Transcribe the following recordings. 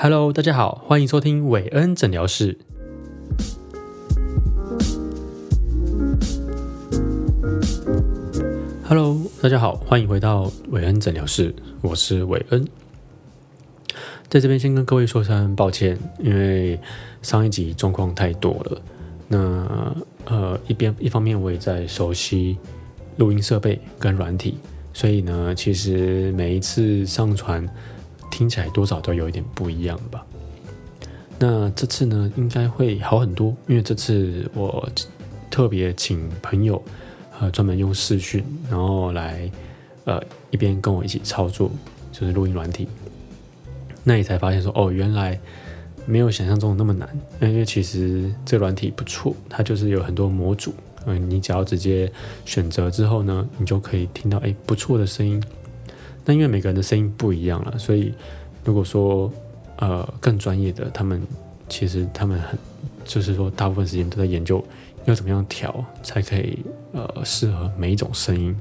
Hello，大家好，欢迎收听韦恩诊疗室。Hello，大家好，欢迎回到韦恩诊疗室，我是韦恩。在这边先跟各位说声抱歉，因为上一集状况太多了。那呃，一边一方面我也在熟悉录音设备跟软体，所以呢，其实每一次上传听起来多少都有一点不一样吧。那这次呢，应该会好很多，因为这次我特别请朋友。呃，专门用视讯，然后来，呃，一边跟我一起操作，就是录音软体。那你才发现说，哦，原来没有想象中那么难。因为其实这软体不错，它就是有很多模组，嗯，你只要直接选择之后呢，你就可以听到哎不错的声音。那因为每个人的声音不一样了，所以如果说呃更专业的，他们其实他们很，就是说大部分时间都在研究。要怎么样调才可以呃适合每一种声音？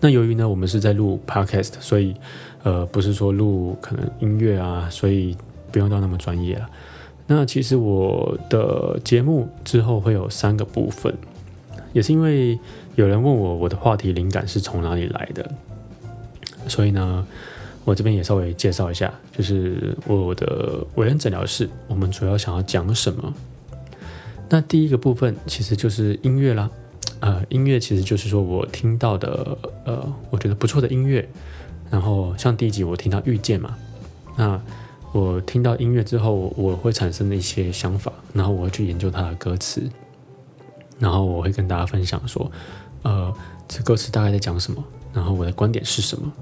那由于呢我们是在录 podcast，所以呃不是说录可能音乐啊，所以不用到那么专业了。那其实我的节目之后会有三个部分，也是因为有人问我我的话题灵感是从哪里来的，所以呢我这边也稍微介绍一下，就是我的为人诊疗室，我们主要想要讲什么。那第一个部分其实就是音乐啦，呃，音乐其实就是说我听到的，呃，我觉得不错的音乐。然后像第一集我听到《遇见》嘛，那我听到音乐之后，我会产生的一些想法，然后我会去研究它的歌词，然后我会跟大家分享说，呃，这歌词大概在讲什么，然后我的观点是什么。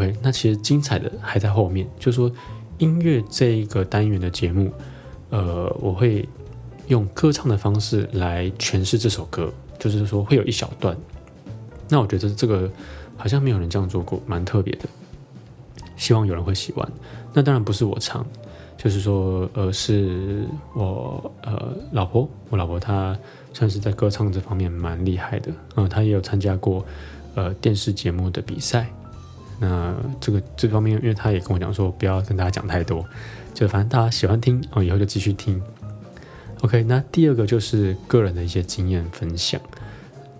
OK，那其实精彩的还在后面，就是说音乐这一个单元的节目，呃，我会。用歌唱的方式来诠释这首歌，就是说会有一小段。那我觉得这个好像没有人这样做过，蛮特别的。希望有人会喜欢。那当然不是我唱，就是说，呃，是我呃老婆，我老婆她算是在歌唱这方面蛮厉害的。嗯，她也有参加过呃电视节目的比赛。那这个这方面，因为他也跟我讲说，不要跟大家讲太多，就反正大家喜欢听哦，以后就继续听。OK，那第二个就是个人的一些经验分享，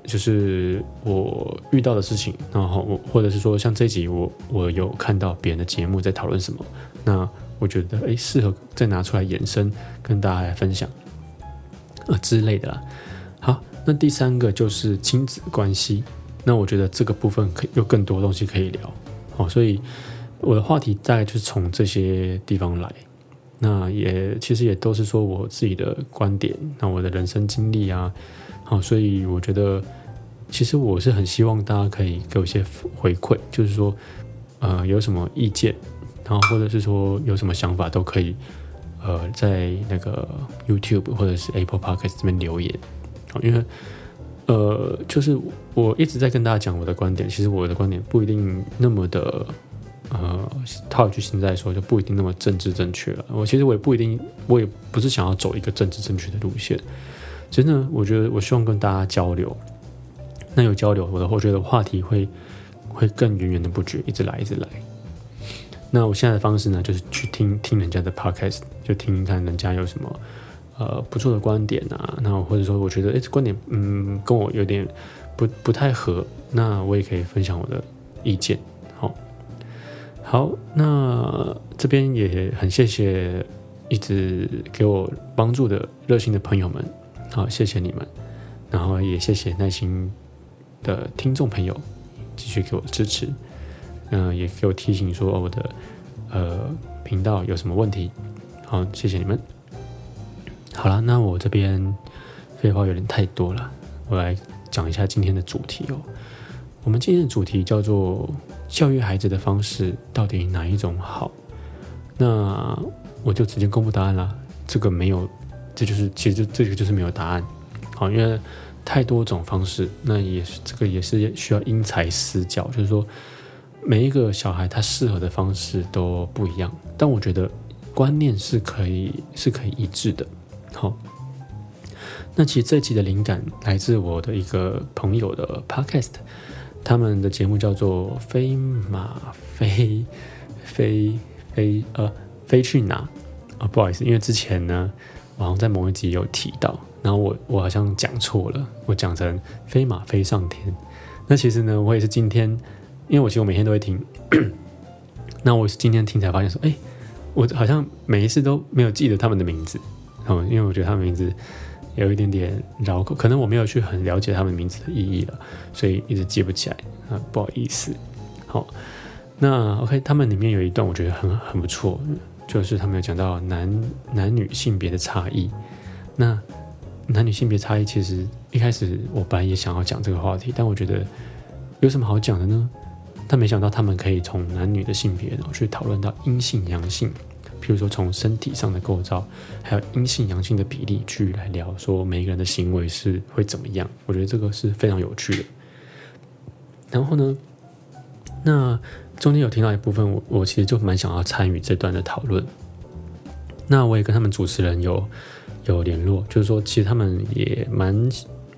就是我遇到的事情，然后我或者是说像这集我我有看到别人的节目在讨论什么，那我觉得诶适合再拿出来延伸跟大家来分享呃之类的。好，那第三个就是亲子关系，那我觉得这个部分可以有更多东西可以聊，哦，所以我的话题大概就是从这些地方来。那也其实也都是说我自己的观点，那我的人生经历啊，好，所以我觉得其实我是很希望大家可以给我一些回馈，就是说，呃，有什么意见，然后或者是说有什么想法都可以，呃，在那个 YouTube 或者是 Apple Podcast 这边留言，因为呃，就是我一直在跟大家讲我的观点，其实我的观点不一定那么的。呃，套句现在说，就不一定那么政治正确了。我其实我也不一定，我也不是想要走一个政治正确的路线。真的，我觉得我希望跟大家交流。那有交流，我的我觉得话题会会更源源的不绝，一直来，一直来。那我现在的方式呢，就是去听听人家的 podcast，就听看人家有什么呃不错的观点啊。那或者说我觉得哎，这观点嗯跟我有点不不太合，那我也可以分享我的意见。好，那这边也很谢谢一直给我帮助的热心的朋友们，好，谢谢你们，然后也谢谢耐心的听众朋友继续给我支持，嗯，也给我提醒说我的呃频道有什么问题，好，谢谢你们。好了，那我这边废话有点太多了，我来讲一下今天的主题哦。我们今天的主题叫做。教育孩子的方式到底哪一种好？那我就直接公布答案啦。这个没有，这就是其实这个就是没有答案。好，因为太多种方式，那也是这个也是需要因材施教，就是说每一个小孩他适合的方式都不一样。但我觉得观念是可以是可以一致的。好，那其实这集的灵感来自我的一个朋友的 podcast。他们的节目叫做《飞马飞飞飞》，呃，飞去哪啊？不好意思，因为之前呢，我好像在某一集有提到，然后我我好像讲错了，我讲成飞马飞上天。那其实呢，我也是今天，因为我其实我每天都会听，那我是今天听才发现说，哎，我好像每一次都没有记得他们的名字哦，因为我觉得他们名字有一点点绕口，可能我没有去很了解他们名字的意义了，所以一直记不起来啊，不好意思。好，那 OK，他们里面有一段我觉得很很不错，就是他们有讲到男男女性别的差异。那男女性别差异，其实一开始我本来也想要讲这个话题，但我觉得有什么好讲的呢？但没想到他们可以从男女的性别，然后去讨论到阴性阳性，譬如说从身体上的构造，还有阴性阳性的比例去来聊，说每个人的行为是会怎么样。我觉得这个是非常有趣的。然后呢？那中间有听到一部分，我我其实就蛮想要参与这段的讨论。那我也跟他们主持人有有联络，就是说其实他们也蛮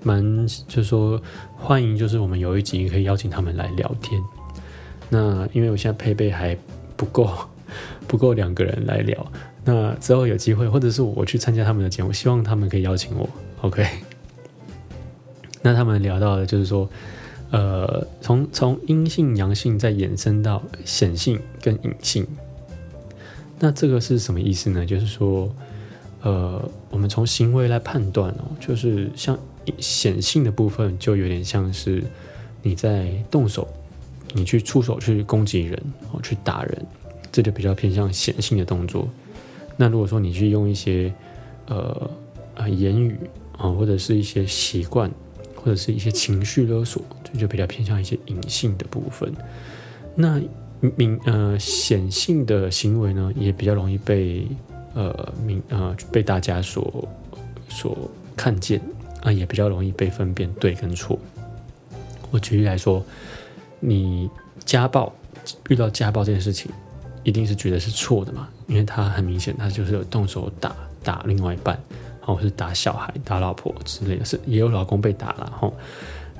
蛮，就是说欢迎，就是我们有一集可以邀请他们来聊天。那因为我现在配备还不够，不够两个人来聊。那之后有机会，或者是我去参加他们的节目，希望他们可以邀请我。OK。那他们聊到的就是说。呃，从从阴性、阳性再衍生到显性跟隐性，那这个是什么意思呢？就是说，呃，我们从行为来判断哦，就是像显性的部分，就有点像是你在动手，你去出手去攻击人哦，去打人，这就比较偏向显性的动作。那如果说你去用一些呃呃言语啊，或者是一些习惯。或者是一些情绪勒索，这就比较偏向一些隐性的部分。那明呃显性的行为呢，也比较容易被呃明呃被大家所所看见啊，也比较容易被分辨对跟错。我举例来说，你家暴遇到家暴这件事情，一定是觉得是错的嘛？因为他很明显，他就是有动手打打另外一半。或是打小孩、打老婆之类的，是也有老公被打了哈。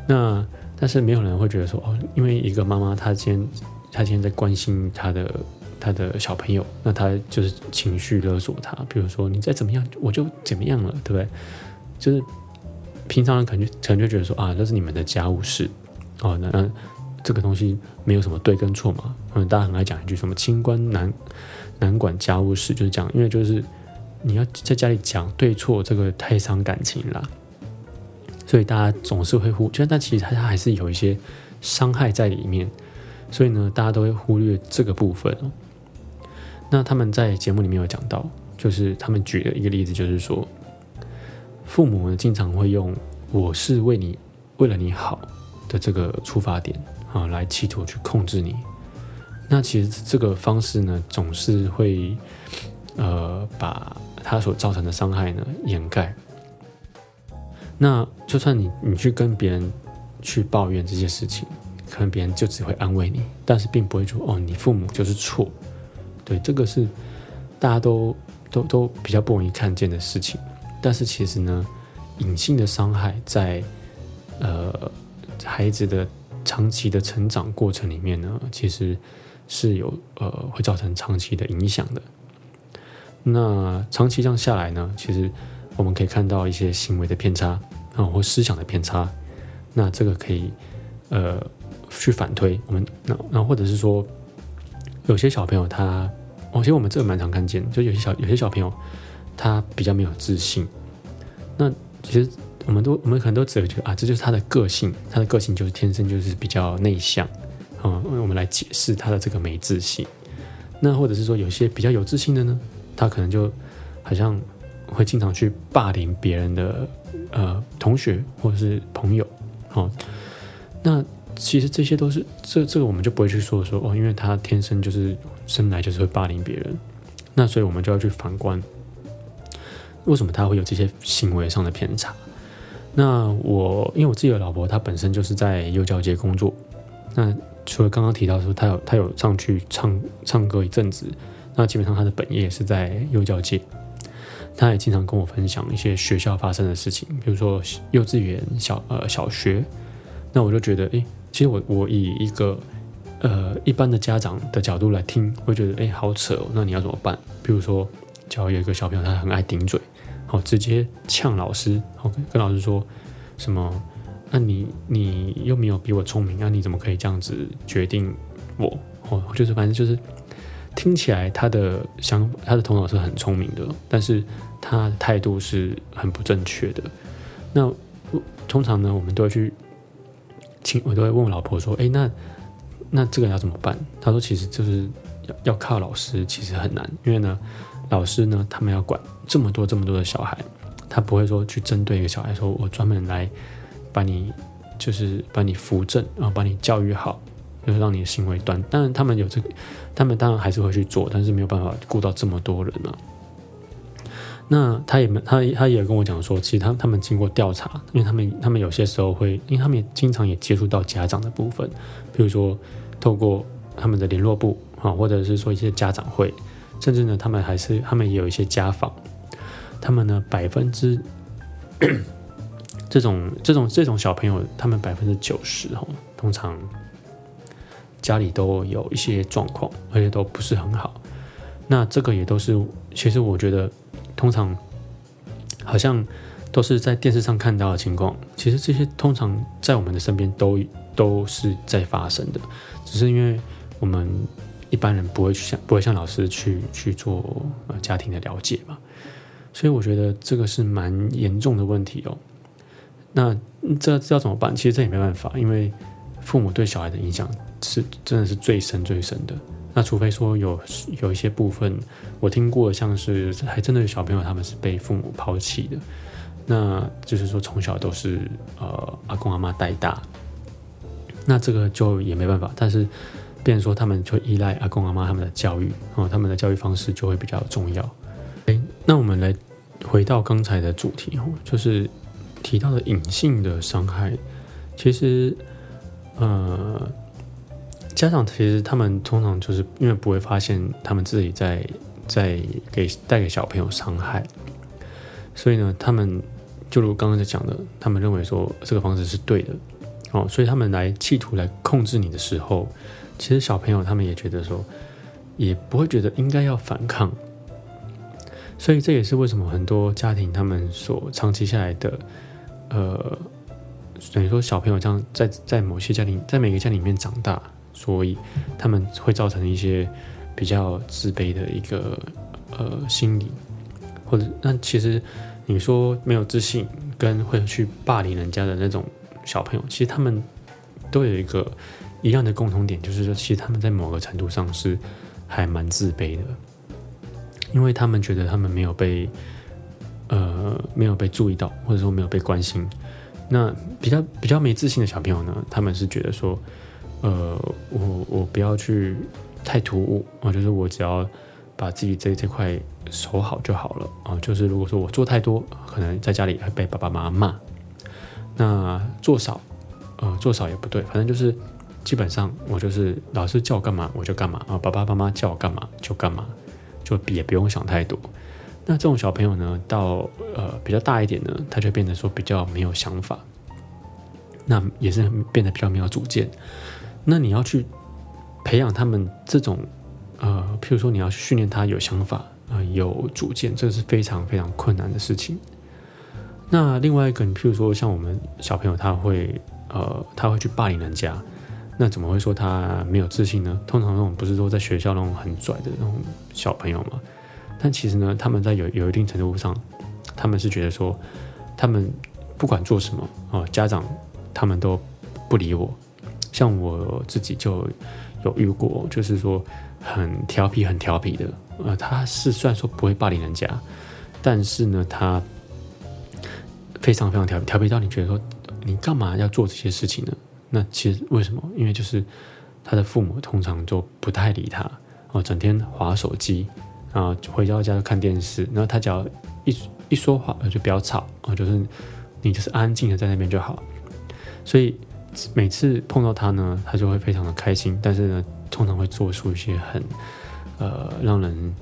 那但是没有人会觉得说哦，因为一个妈妈她今天她今天在关心她的她的小朋友，那她就是情绪勒索他，比如说你再怎么样我就怎么样了，对不对？就是平常人可能可能就觉得说啊，那是你们的家务事哦，那这个东西没有什么对跟错嘛。嗯，大家很爱讲一句什么“清官难难管家务事”，就是讲因为就是。你要在家里讲对错，这个太伤感情了，所以大家总是会忽，就但其实它还是有一些伤害在里面，所以呢，大家都会忽略这个部分。那他们在节目里面有讲到，就是他们举了一个例子，就是说，父母呢经常会用“我是为你为了你好”的这个出发点啊，来企图去控制你。那其实这个方式呢，总是会呃把。他所造成的伤害呢，掩盖。那就算你你去跟别人去抱怨这些事情，可能别人就只会安慰你，但是并不会说哦，你父母就是错。对，这个是大家都都 都比较不容易看见的事情。但是其实呢，隐性的伤害在呃孩子的长期的成长过程里面呢，其实是有呃会造成长期的影响的。那长期这样下来呢，其实我们可以看到一些行为的偏差啊，或思想的偏差。那这个可以呃去反推我们，那那或者是说，有些小朋友他，哦，其实我们这个蛮常看见，就有些小有些小朋友他比较没有自信。那其实我们都我们可能都只会觉得啊，这就是他的个性，他的个性就是天生就是比较内向啊。我们来解释他的这个没自信。那或者是说有些比较有自信的呢？他可能就好像会经常去霸凌别人的呃同学或者是朋友，哦，那其实这些都是这这个我们就不会去说说哦，因为他天生就是生来就是会霸凌别人，那所以我们就要去反观为什么他会有这些行为上的偏差。那我因为我自己的老婆她本身就是在幼教界工作，那除了刚刚提到说他有他有上去唱唱歌一阵子。那基本上他的本业是在幼教界，他也经常跟我分享一些学校发生的事情，比如说幼稚园、小呃小学。那我就觉得，诶，其实我我以一个呃一般的家长的角度来听，会觉得哎好扯哦，那你要怎么办？比如说，假如有一个小朋友他很爱顶嘴，好直接呛老师，好跟老师说什么？那你你又没有比我聪明，那你怎么可以这样子决定我？哦，就是反正就是听起来他的想他的头脑是很聪明的，但是他的态度是很不正确的。那通常呢，我们都会去请，我都会问我老婆说：“哎，那那这个要怎么办？”她说：“其实就是要要靠老师，其实很难，因为呢，老师呢，他们要管这么多这么多的小孩，他不会说去针对一个小孩说，我专门来把你就是把你扶正，然后把你教育好，就是让你的行为端。当然，他们有这个，他们当然还是会去做，但是没有办法顾到这么多人啊。”那他也没他他也跟我讲说，其实他他们经过调查，因为他们他们有些时候会，因为他们也经常也接触到家长的部分，比如说透过他们的联络部啊，或者是说一些家长会，甚至呢，他们还是他们也有一些家访，他们呢百分之这种这种这种小朋友，他们百分之九十，通常家里都有一些状况，而且都不是很好。那这个也都是，其实我觉得。通常好像都是在电视上看到的情况，其实这些通常在我们的身边都都是在发生的，只是因为我们一般人不会去像不会像老师去去做呃家庭的了解嘛，所以我觉得这个是蛮严重的问题哦。那这这要怎么办？其实这也没办法，因为父母对小孩的影响是真的是最深最深的。那除非说有有一些部分，我听过像是还真的有小朋友他们是被父母抛弃的，那就是说从小都是呃阿公阿妈带大，那这个就也没办法。但是，变说他们就依赖阿公阿妈他们的教育哦，他们的教育方式就会比较重要。诶，那我们来回到刚才的主题哦，就是提到的隐性的伤害，其实呃。家长其实他们通常就是因为不会发现他们自己在在给带给小朋友伤害，所以呢，他们就如刚刚在讲的，他们认为说这个方式是对的。哦，所以他们来企图来控制你的时候，其实小朋友他们也觉得说，也不会觉得应该要反抗，所以这也是为什么很多家庭他们所长期下来的，呃，等于说小朋友这样在在某些家庭在每个家里面长大。所以他们会造成一些比较自卑的一个呃心理，或者那其实你说没有自信跟会去霸凌人家的那种小朋友，其实他们都有一个一样的共同点，就是说其实他们在某个程度上是还蛮自卑的，因为他们觉得他们没有被呃没有被注意到，或者说没有被关心。那比较比较没自信的小朋友呢，他们是觉得说。呃，我我不要去太突兀啊，就是我只要把自己这这块守好就好了啊。就是如果说我做太多，可能在家里会被爸爸妈妈骂。那做少，呃，做少也不对，反正就是基本上我就是老师叫我干嘛我就干嘛啊，爸爸妈妈叫我干嘛就干嘛，就也不用想太多。那这种小朋友呢，到呃比较大一点呢，他就变得说比较没有想法，那也是变得比较没有主见。那你要去培养他们这种，呃，譬如说你要训练他有想法啊，有主见，这个是非常非常困难的事情。那另外一个，你譬如说像我们小朋友，他会呃，他会去霸凌人家，那怎么会说他没有自信呢？通常那种不是说在学校那种很拽的那种小朋友嘛？但其实呢，他们在有有一定程度上，他们是觉得说，他们不管做什么啊，家长他们都不理我。像我自己就有遇过，就是说很调皮、很调皮的，呃，他是虽然说不会霸凌人家，但是呢，他非常非常调皮，调皮到你觉得说你干嘛要做这些事情呢？那其实为什么？因为就是他的父母通常就不太理他，哦，整天划手机，啊，回到家就看电视，然后他只要一一说话就不要吵，啊，就是你就是安静的在那边就好，所以。每次碰到他呢，他就会非常的开心，但是呢，通常会做出一些很呃让人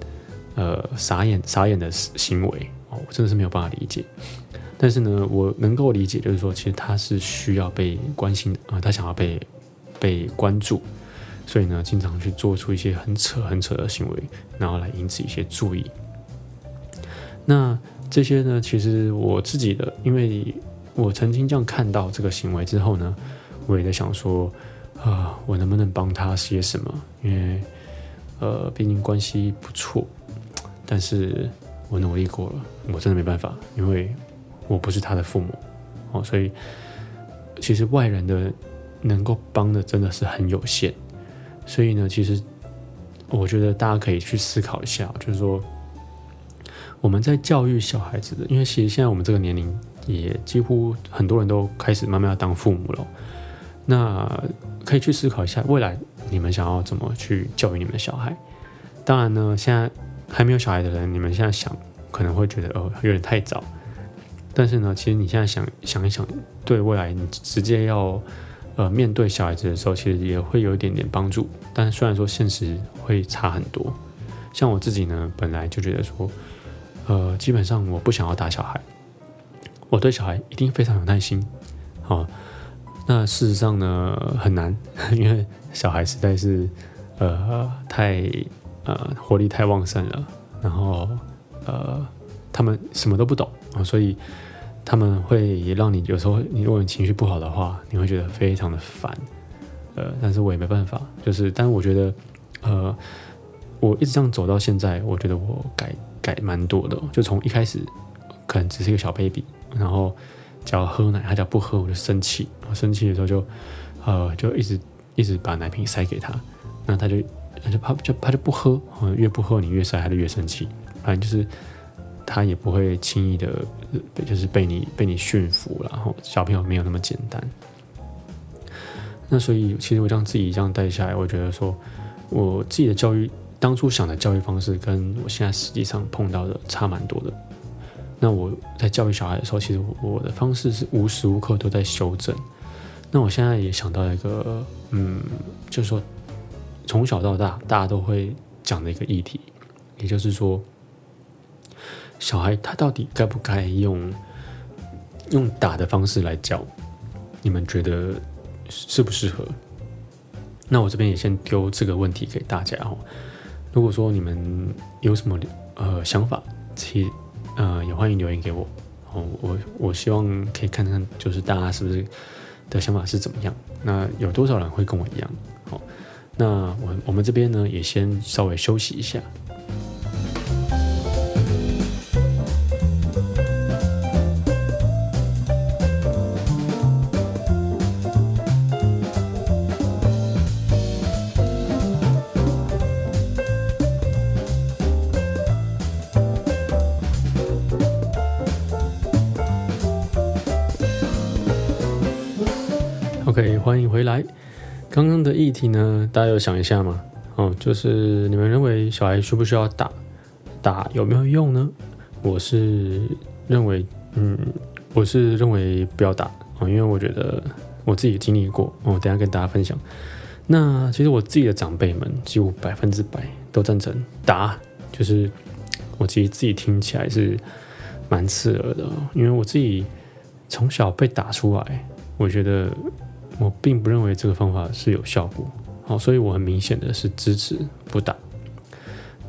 呃傻眼傻眼的行为哦，我真的是没有办法理解。但是呢，我能够理解，就是说，其实他是需要被关心的啊，他想要被被关注，所以呢，经常去做出一些很扯很扯的行为，然后来引起一些注意。那这些呢，其实我自己的，因为我曾经这样看到这个行为之后呢，我也在想说，啊，我能不能帮他些什么？因为，呃，毕竟关系不错，但是我努力过了，我真的没办法，因为我不是他的父母，哦，所以其实外人的能够帮的真的是很有限，所以呢，其实我觉得大家可以去思考一下，就是说。我们在教育小孩子的，因为其实现在我们这个年龄也几乎很多人都开始慢慢要当父母了。那可以去思考一下，未来你们想要怎么去教育你们的小孩？当然呢，现在还没有小孩的人，你们现在想可能会觉得哦有点太早。但是呢，其实你现在想想一想，对未来你直接要呃面对小孩子的时候，其实也会有一点点帮助。但虽然说现实会差很多，像我自己呢，本来就觉得说。呃，基本上我不想要打小孩，我对小孩一定非常有耐心。好，那事实上呢很难，因为小孩实在是呃太呃活力太旺盛了，然后呃他们什么都不懂啊，所以他们会也让你有时候你如果你情绪不好的话，你会觉得非常的烦。呃，但是我也没办法，就是，但是我觉得呃我一直这样走到现在，我觉得我改。改蛮多的，就从一开始可能只是一个小 baby，然后只要喝奶，他只要不喝我就生气，我生气的时候就呃就一直一直把奶瓶塞给他，那他就他就怕就他就不喝，越不喝你越塞他就越生气，反正就是他也不会轻易的，就是被你被你驯服，然后小朋友没有那么简单。那所以其实我这样自己这样带下来，我觉得说我自己的教育。当初想的教育方式跟我现在实际上碰到的差蛮多的。那我在教育小孩的时候，其实我的方式是无时无刻都在修正。那我现在也想到一个，嗯，就是说从小到大大家都会讲的一个议题，也就是说，小孩他到底该不该用用打的方式来教？你们觉得适不适合？那我这边也先丢这个问题给大家哦。如果说你们有什么呃想法，其呃也欢迎留言给我哦。我我希望可以看看，就是大家是不是的想法是怎么样？那有多少人会跟我一样？好，那我我们这边呢也先稍微休息一下。的议题呢，大家有想一下吗？哦，就是你们认为小孩需不需要打？打有没有用呢？我是认为，嗯，我是认为不要打哦，因为我觉得我自己经历过哦，等下跟大家分享。那其实我自己的长辈们几乎百分之百都赞成打，就是我其实自己听起来是蛮刺耳的，因为我自己从小被打出来，我觉得。我并不认为这个方法是有效果，好，所以我很明显的是支持不打。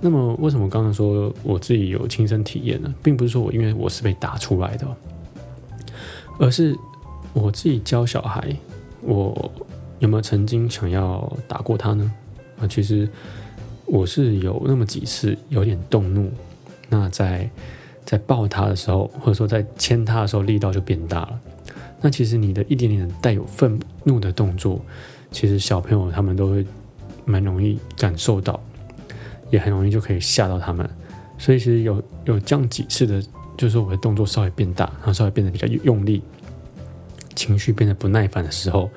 那么，为什么刚刚说我自己有亲身体验呢？并不是说我因为我是被打出来的，而是我自己教小孩，我有没有曾经想要打过他呢？啊，其实我是有那么几次有点动怒，那在在抱他的时候，或者说在牵他的时候，力道就变大了。那其实你的一点点带有愤怒的动作，其实小朋友他们都会蛮容易感受到，也很容易就可以吓到他们。所以其实有有这样几次的，就是我的动作稍微变大，然后稍微变得比较用力，情绪变得不耐烦的时候，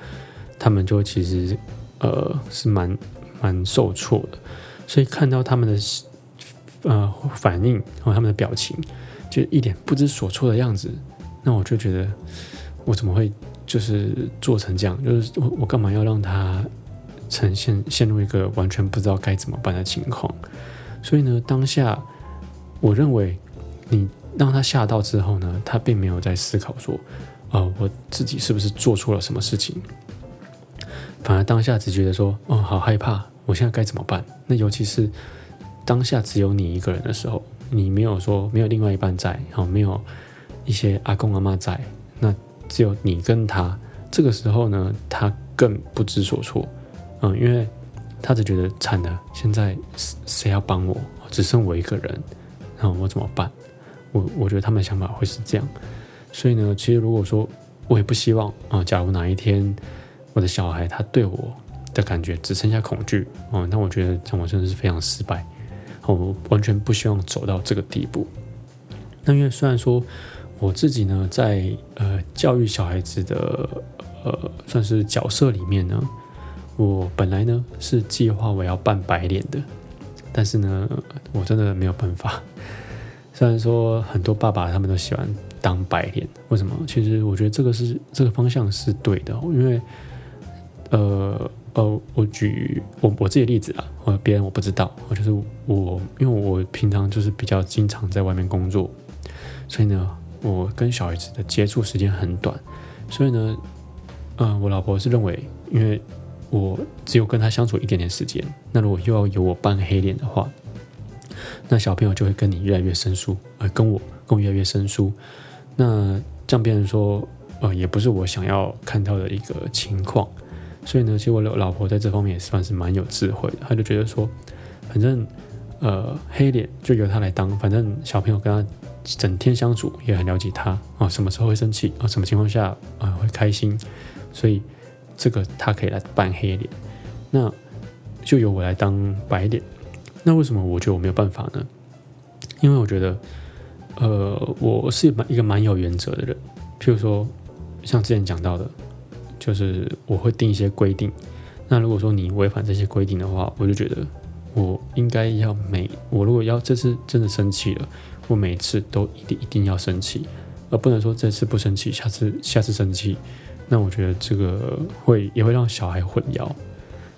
他们就其实呃是蛮蛮受挫的。所以看到他们的呃反应和他们的表情，就一点不知所措的样子，那我就觉得。我怎么会就是做成这样？就是我我干嘛要让他呈现陷入一个完全不知道该怎么办的情况？所以呢，当下我认为你让他吓到之后呢，他并没有在思考说，呃，我自己是不是做错了什么事情？反而当下只觉得说，哦，好害怕，我现在该怎么办？那尤其是当下只有你一个人的时候，你没有说没有另外一半在，好，没有一些阿公阿妈在，那只有你跟他。这个时候呢，他更不知所措，嗯，因为他只觉得惨了，现在谁要帮我？只剩我一个人，那我怎么办？我我觉得他们的想法会是这样，所以呢，其实如果说我也不希望啊，假如哪一天我的小孩他对我的感觉只剩下恐惧哦，那我觉得这我真的是非常失败，我完全不希望走到这个地步。那因为虽然说我自己呢，在呃教育小孩子的呃算是角色里面呢，我本来呢是计划我要扮白脸的，但是呢，我真的没有办法。虽然说很多爸爸他们都喜欢当白脸，为什么？其实我觉得这个是这个方向是对的，因为，呃呃，我举我我自己的例子啊，或别人我不知道，我就是我，因为我平常就是比较经常在外面工作，所以呢，我跟小孩子的接触时间很短，所以呢，嗯，我老婆是认为，因为我只有跟他相处一点点时间，那如果又要由我扮黑脸的话。那小朋友就会跟你越来越生疏，呃，跟我跟我越来越生疏。那这样变成说，呃，也不是我想要看到的一个情况。所以呢，其实我老老婆在这方面也算是蛮有智慧的。她就觉得说，反正呃，黑脸就由他来当，反正小朋友跟他整天相处，也很了解他啊，什么时候会生气啊，什么情况下啊会开心，所以这个他可以来扮黑脸，那就由我来当白脸。那为什么我觉得我没有办法呢？因为我觉得，呃，我是蛮一个蛮有原则的人。譬如说，像之前讲到的，就是我会定一些规定。那如果说你违反这些规定的话，我就觉得我应该要每我如果要这次真的生气了，我每次都一定一定要生气，而不能说这次不生气，下次下次生气。那我觉得这个会也会让小孩混淆。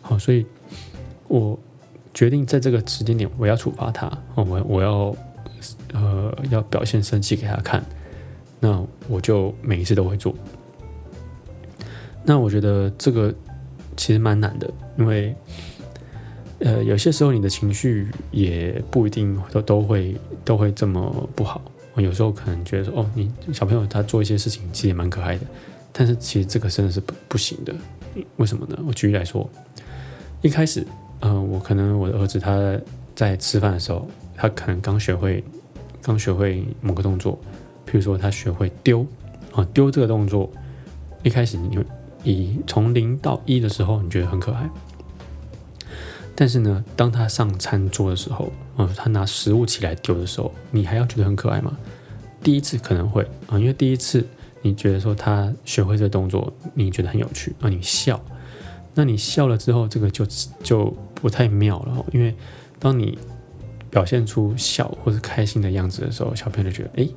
好，所以我。决定在这个时间点，我要处罚他，我我要呃要表现生气给他看，那我就每一次都会做。那我觉得这个其实蛮难的，因为呃有些时候你的情绪也不一定都都会都会这么不好。我有时候可能觉得说，哦，你小朋友他做一些事情其实也蛮可爱的，但是其实这个真的是不不行的。为什么呢？我举例来说，一开始。嗯，我可能我的儿子他在吃饭的时候，他可能刚学会，刚学会某个动作，譬如说他学会丢啊丢这个动作，一开始你以从零到一的时候，你觉得很可爱，但是呢，当他上餐桌的时候，嗯，他拿食物起来丢的时候，你还要觉得很可爱吗？第一次可能会啊，因为第一次你觉得说他学会这个动作，你觉得很有趣啊，你笑。那你笑了之后，这个就就不太妙了，因为当你表现出笑或者开心的样子的时候，小朋友就觉得，哎，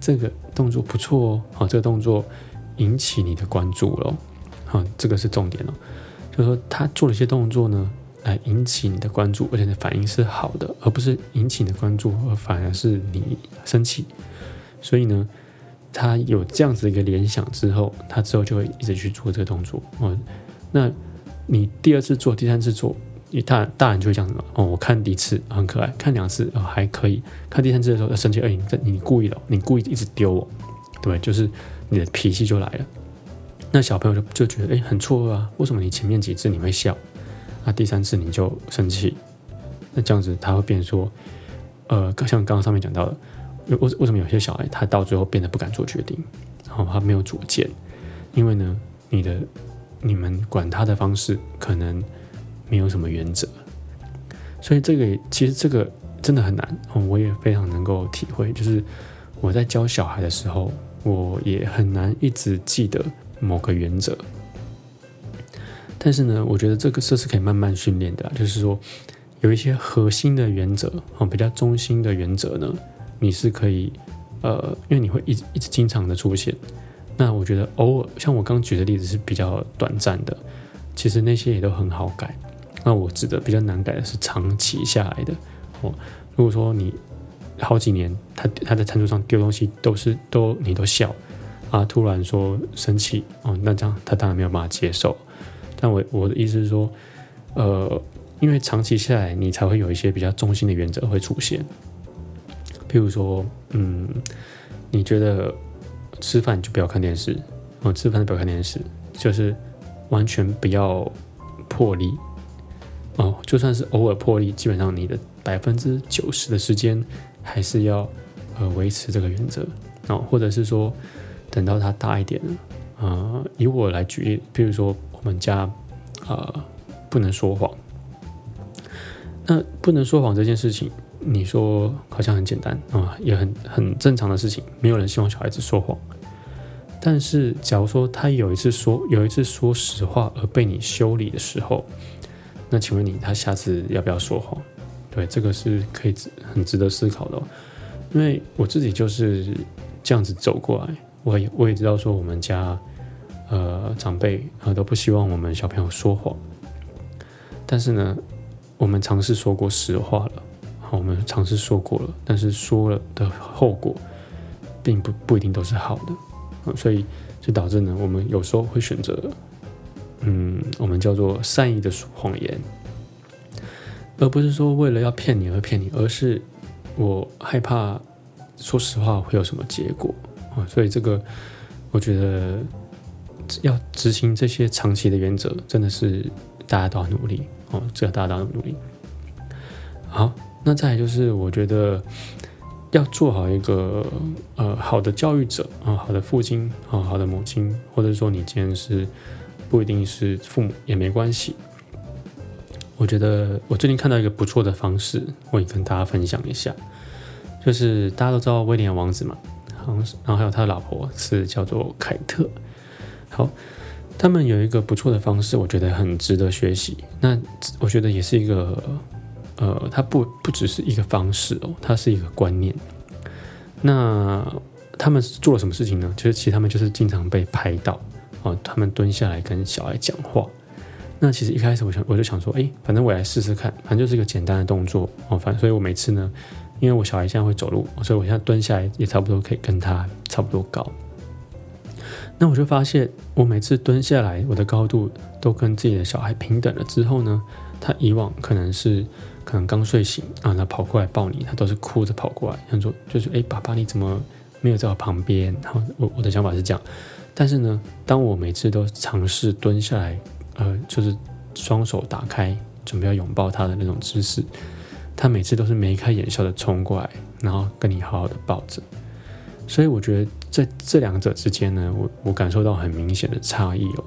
这个动作不错哦，好，这个动作引起你的关注了，好，这个是重点哦，就是说他做了一些动作呢，来引起你的关注，而且你的反应是好的，而不是引起你的关注，而反而是你生气，所以呢，他有这样子一个联想之后，他之后就会一直去做这个动作，哦，那。你第二次做，第三次做，你大大人就会讲什么？哦，我看第一次很可爱，看两次哦还可以，看第三次的时候要生气，哎，你你故意的，你故意一直丢我，对就是你的脾气就来了。那小朋友就就觉得哎很错愕啊，为什么你前面几次你会笑，那第三次你就生气？那这样子他会变说，呃，像刚刚上面讲到的，为为什么有些小孩他到最后变得不敢做决定，然后他没有主见，因为呢，你的。你们管他的方式可能没有什么原则，所以这个其实这个真的很难。我也非常能够体会，就是我在教小孩的时候，我也很难一直记得某个原则。但是呢，我觉得这个设施可以慢慢训练的，就是说有一些核心的原则哦，比较中心的原则呢，你是可以呃，因为你会一直一直经常的出现。那我觉得偶尔像我刚举的例子是比较短暂的，其实那些也都很好改。那我指的比较难改的是长期下来的。哦，如果说你好几年他他在餐桌上丢东西都是都你都笑啊，突然说生气哦，那这样他当然没有办法接受。但我我的意思是说，呃，因为长期下来，你才会有一些比较中心的原则会出现。譬如说，嗯，你觉得吃饭就不要看电视，哦，吃饭就不要看电视，就是完全不要破例，哦，就算是偶尔破例，基本上你的百分之九十的时间还是要呃维持这个原则，哦，或者是说等到他大一点了。呃，以我来举例，比如说我们家，呃，不能说谎。那不能说谎这件事情，你说好像很简单啊，也很很正常的事情，没有人希望小孩子说谎。但是，假如说他有一次说有一次说实话而被你修理的时候，那请问你他下次要不要说谎？对，这个是可以很值得思考的，因为我自己就是这样子走过来，我也我也知道说我们家。呃，长辈啊都不希望我们小朋友说谎，但是呢，我们尝试说过实话了，好，我们尝试说过了，但是说了的后果，并不不一定都是好的，所以就导致呢，我们有时候会选择，嗯，我们叫做善意的谎言，而不是说为了要骗你而骗你，而是我害怕说实话会有什么结果啊，所以这个我觉得。要执行这些长期的原则，真的是大家都要努力哦，这大家都要努力。好，那再来就是，我觉得要做好一个呃好的教育者啊，好的父亲啊，好的母亲，或者说你今天是不一定是父母也没关系。我觉得我最近看到一个不错的方式，我也跟大家分享一下，就是大家都知道威廉王子嘛，然后然后还有他的老婆是叫做凯特。好，他们有一个不错的方式，我觉得很值得学习。那我觉得也是一个，呃，它不不只是一个方式哦，它是一个观念。那他们做了什么事情呢？就是其实他们就是经常被拍到哦，他们蹲下来跟小孩讲话。那其实一开始我想我就想说，哎，反正我来试试看，反正就是一个简单的动作哦。反正所以我每次呢，因为我小孩现在会走路，所以我现在蹲下来也差不多可以跟他差不多高。那我就发现，我每次蹲下来，我的高度都跟自己的小孩平等了。之后呢，他以往可能是可能刚睡醒啊，他跑过来抱你，他都是哭着跑过来，想说就是哎，爸爸你怎么没有在我旁边？然后我我的想法是这样，但是呢，当我每次都尝试蹲下来，呃，就是双手打开，准备要拥抱他的那种姿势，他每次都是眉开眼笑的冲过来，然后跟你好好的抱着。所以我觉得在这两者之间呢，我我感受到很明显的差异哦。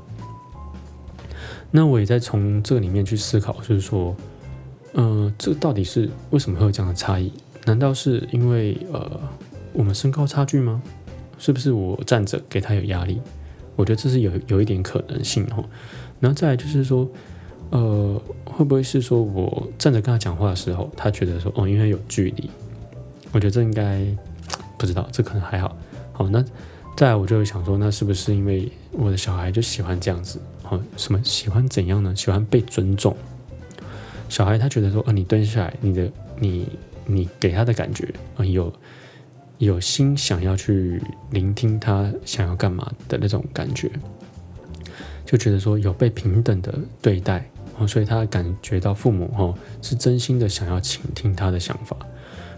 那我也在从这里面去思考，就是说，呃，这到底是为什么会有这样的差异？难道是因为呃我们身高差距吗？是不是我站着给他有压力？我觉得这是有有一点可能性哦。然后再来就是说，呃，会不会是说我站着跟他讲话的时候，他觉得说哦，因为有距离？我觉得这应该。不知道，这可能还好。好，那再来我就想说，那是不是因为我的小孩就喜欢这样子？好，什么喜欢怎样呢？喜欢被尊重。小孩他觉得说，呃，你蹲下来，你的你你给他的感觉，啊，有有心想要去聆听他想要干嘛的那种感觉，就觉得说有被平等的对待，哦，所以他感觉到父母哦是真心的想要倾听他的想法。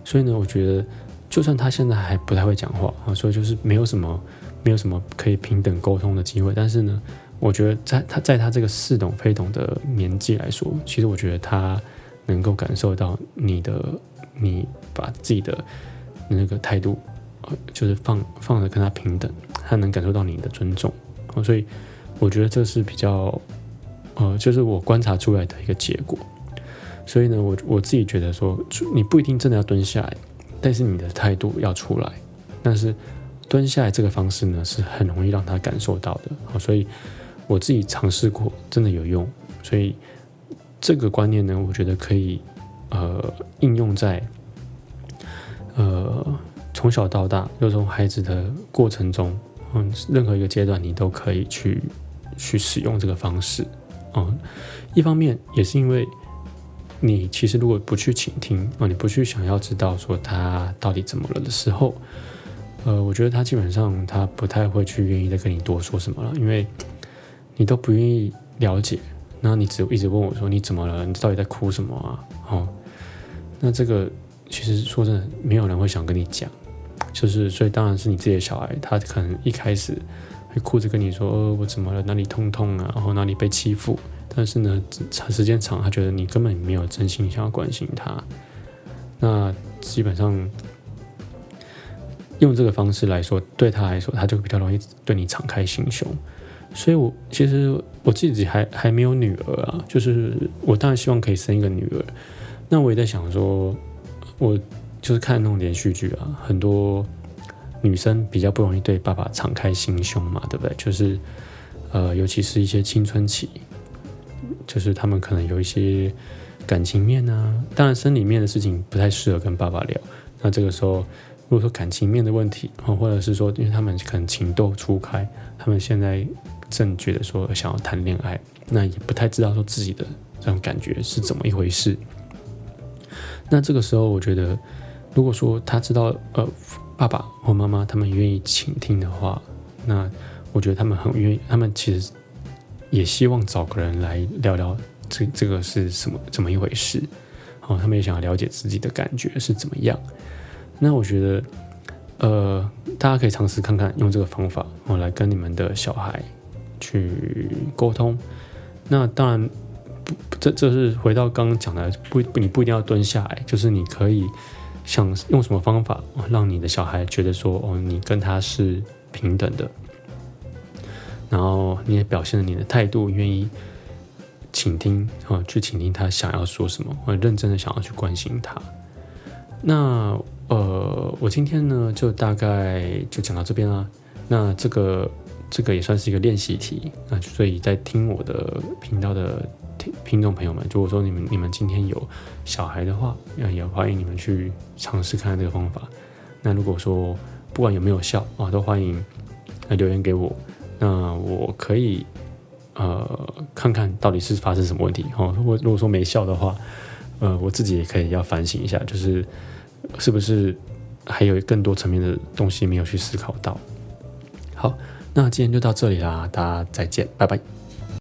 所以呢，我觉得。就算他现在还不太会讲话啊，所以就是没有什么，没有什么可以平等沟通的机会。但是呢，我觉得在他在他这个似懂非懂的年纪来说，其实我觉得他能够感受到你的，你把自己的那个态度，就是放放的跟他平等，他能感受到你的尊重。所以我觉得这是比较，呃，就是我观察出来的一个结果。所以呢，我我自己觉得说，你不一定真的要蹲下来。但是你的态度要出来，但是蹲下来这个方式呢，是很容易让他感受到的。好，所以我自己尝试过，真的有用。所以这个观念呢，我觉得可以呃应用在呃从小到大，又从孩子的过程中，嗯，任何一个阶段，你都可以去去使用这个方式。嗯，一方面也是因为。你其实如果不去倾听啊，你不去想要知道说他到底怎么了的时候，呃，我觉得他基本上他不太会去愿意再跟你多说什么了，因为你都不愿意了解，那你只一直问我说你怎么了？你到底在哭什么啊？哦，那这个其实说真的，没有人会想跟你讲，就是所以当然是你自己的小孩，他可能一开始会哭着跟你说，呃，我怎么了？哪里痛痛啊？然后哪里被欺负？但是呢，长时间长，他觉得你根本没有真心想要关心他，那基本上。用这个方式来说，对他来说，他就比较容易对你敞开心胸。所以，我其实我自己还还没有女儿啊，就是我当然希望可以生一个女儿。那我也在想说，我就是看那种连续剧啊，很多女生比较不容易对爸爸敞开心胸嘛，对不对？就是呃，尤其是一些青春期，就是他们可能有一些感情面啊，当然生理面的事情不太适合跟爸爸聊。那这个时候。如果说感情面的问题，或者是说，因为他们可能情窦初开，他们现在正觉得说想要谈恋爱，那也不太知道说自己的这种感觉是怎么一回事。那这个时候，我觉得，如果说他知道，呃，爸爸或妈妈他们愿意倾听的话，那我觉得他们很愿意，他们其实也希望找个人来聊聊这这个是什么怎么一回事，哦，他们也想要了解自己的感觉是怎么样。那我觉得，呃，大家可以尝试看看用这个方法，哦，来跟你们的小孩去沟通。那当然，不，这这是回到刚刚讲的，不，你不一定要蹲下来，就是你可以想用什么方法，让你的小孩觉得说，哦，你跟他是平等的，然后你也表现了你的态度，愿意倾听，啊，去倾听他想要说什么，或认真的想要去关心他。那。呃，我今天呢就大概就讲到这边啦。那这个这个也算是一个练习题啊，所以在听我的频道的听听众朋友们，如果说你们你们今天有小孩的话，那也欢迎你们去尝试看看这个方法。那如果说不管有没有效啊，都欢迎留言给我。那我可以呃看看到底是发生什么问题哦。如果如果说没效的话，呃，我自己也可以要反省一下，就是。是不是还有更多层面的东西没有去思考到？好，那今天就到这里啦，大家再见，拜拜。